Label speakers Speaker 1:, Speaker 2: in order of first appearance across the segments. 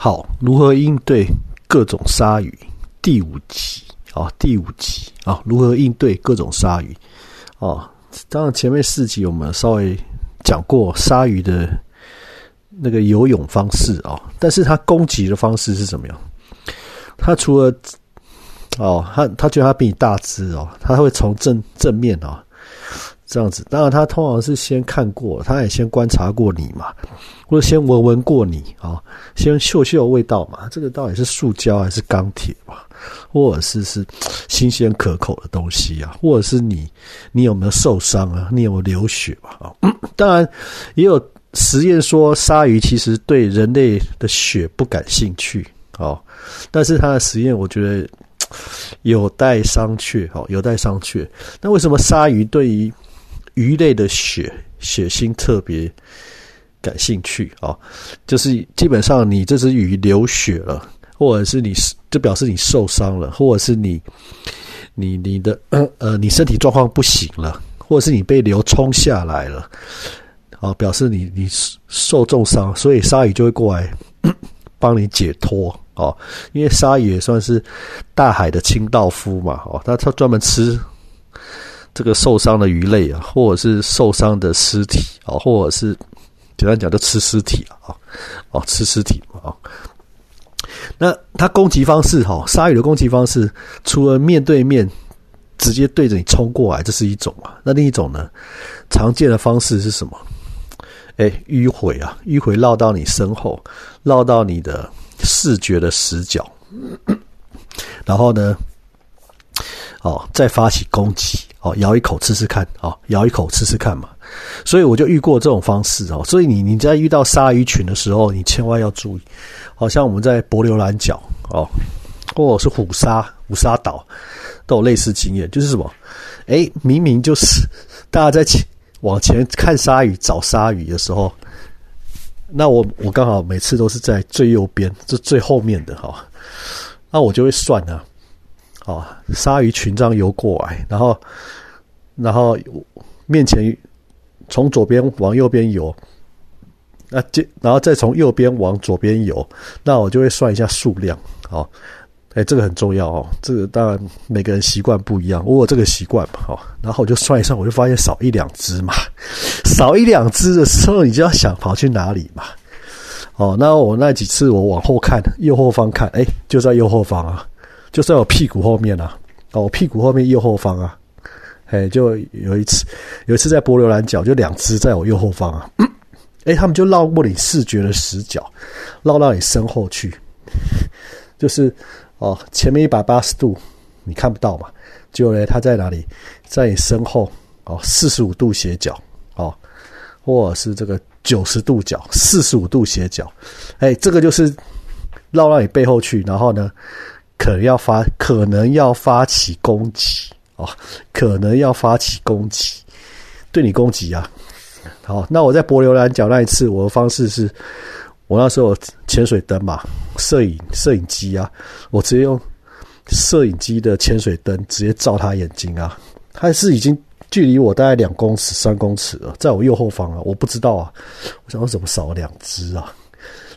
Speaker 1: 好，如何应对各种鲨鱼？第五集啊，第五集啊，如何应对各种鲨鱼？哦，当然前面四集我们稍微讲过鲨鱼的那个游泳方式啊，但是它攻击的方式是怎么样？它除了哦，它它觉得它比你大只哦，它会从正正面哦。这样子，当然他通常是先看过，他也先观察过你嘛，或者先闻闻过你啊，先嗅嗅味道嘛。这个到底是塑胶还是钢铁嘛？或者是是新鲜可口的东西啊？或者是你你有没有受伤啊？你有没有流血嘛？啊，当然也有实验说鲨鱼其实对人类的血不感兴趣哦，但是他的实验我觉得有待商榷哦，有待商榷。那为什么鲨鱼对于鱼类的血血腥特别感兴趣啊，就是基本上你这只鱼流血了，或者是你就表示你受伤了，或者是你你你的 呃你身体状况不行了，或者是你被流冲下来了，啊，表示你你受重伤，所以鲨鱼就会过来 帮你解脱哦，因为鲨鱼也算是大海的清道夫嘛，哦，它它专门吃。这个受伤的鱼类啊，或者是受伤的尸体啊，或者是简单讲就吃尸体啊，哦，吃尸体啊。那它攻击方式哈，鲨鱼的攻击方式，除了面对面直接对着你冲过来，这是一种啊。那另一种呢，常见的方式是什么？哎，迂回啊，迂回绕到你身后，绕到你的视觉的死角，然后呢，哦，再发起攻击。哦，咬一口吃吃看，哦，咬一口吃吃看嘛。所以我就遇过这种方式哦。所以你你在遇到鲨鱼群的时候，你千万要注意。好像我们在博流兰角哦，或者是虎鲨、虎鲨岛都有类似经验，就是什么？哎，明明就是大家在前往前看鲨鱼、找鲨鱼的时候，那我我刚好每次都是在最右边，这最后面的哈，那我就会算呢。哦，鲨鱼群这样游过来，然后，然后面前从左边往右边游，那接然后再从右边往左边游，那我就会算一下数量。哦，哎，这个很重要哦。这个当然每个人习惯不一样，我有这个习惯嘛。哦，然后我就算一算，我就发现少一两只嘛，少一两只的时候，你就要想跑去哪里嘛。哦，那我那几次我往后看，右后方看，哎，就在右后方啊。就在我屁股后面啊，哦，我屁股后面右后方啊，哎，就有一次，有一次在波流兰角，就两只在我右后方啊，哎，他们就绕过你视觉的死角，绕到你身后去，就是哦，前面一百八十度你看不到嘛，结果呢，它在哪里？在你身后哦，四十五度斜角哦，或者是这个九十度角，四十五度斜角，哎，这个就是绕到你背后去，然后呢？可能要发，可能要发起攻击哦，可能要发起攻击，对你攻击啊！好，那我在博流兰角那一次，我的方式是，我那时候潜水灯嘛，摄影摄影机啊，我直接用摄影机的潜水灯直接照他眼睛啊，他是已经距离我大概两公尺、三公尺了，在我右后方啊，我不知道啊，我想说怎么少了两只啊？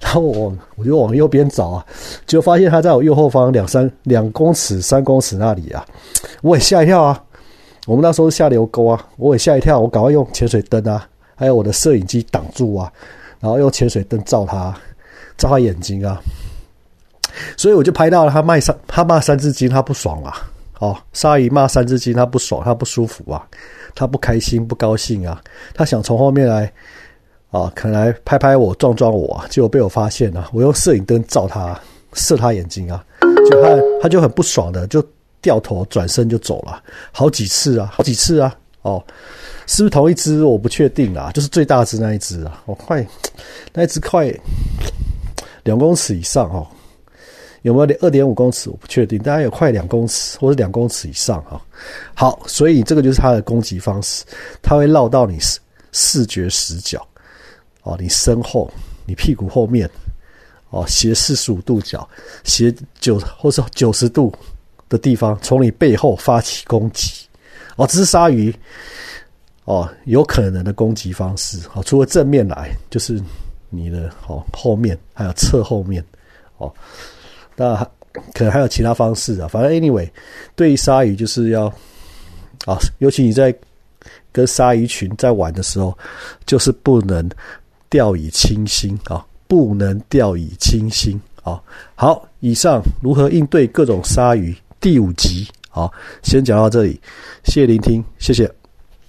Speaker 1: 然后我我就往右边找啊，就发现它在我右后方两三两公尺、三公尺那里啊，我也吓一跳啊！我们那时候下流沟啊，我也吓一跳，我赶快用潜水灯啊，还有我的摄影机挡住啊，然后用潜水灯照它，照它眼睛啊，所以我就拍到了他卖三，他骂三字经，他不爽啊！哦，鲨鱼骂三字经，他不爽，他不舒服啊，他不开心、不高兴啊，他想从后面来。啊，可能来拍拍我、撞撞我，结果被我发现了。我用摄影灯照他，射他眼睛啊，就他他就很不爽的，就掉头转身就走了，好几次啊，好几次啊。哦，是不是同一只？我不确定啊，就是最大只那一只啊。哦，快，那一只快两公尺以上哦，有没有二点五公尺？我不确定，大概有快两公尺或者两公尺以上啊。好，所以这个就是它的攻击方式，它会绕到你视视觉死角。哦，你身后，你屁股后面，哦，斜四十五度角，斜九或是九十度的地方，从你背后发起攻击。哦，这是鲨鱼，哦，有可能的攻击方式。哦，除了正面来，就是你的哦后面，还有侧后面，哦。那可能还有其他方式啊，反正 anyway，对鲨鱼就是要啊，尤其你在跟鲨鱼群在玩的时候，就是不能掉以轻心啊，不能掉以轻心啊。好，以上如何应对各种鲨鱼第五集，啊，先讲到这里，谢谢聆听，谢谢。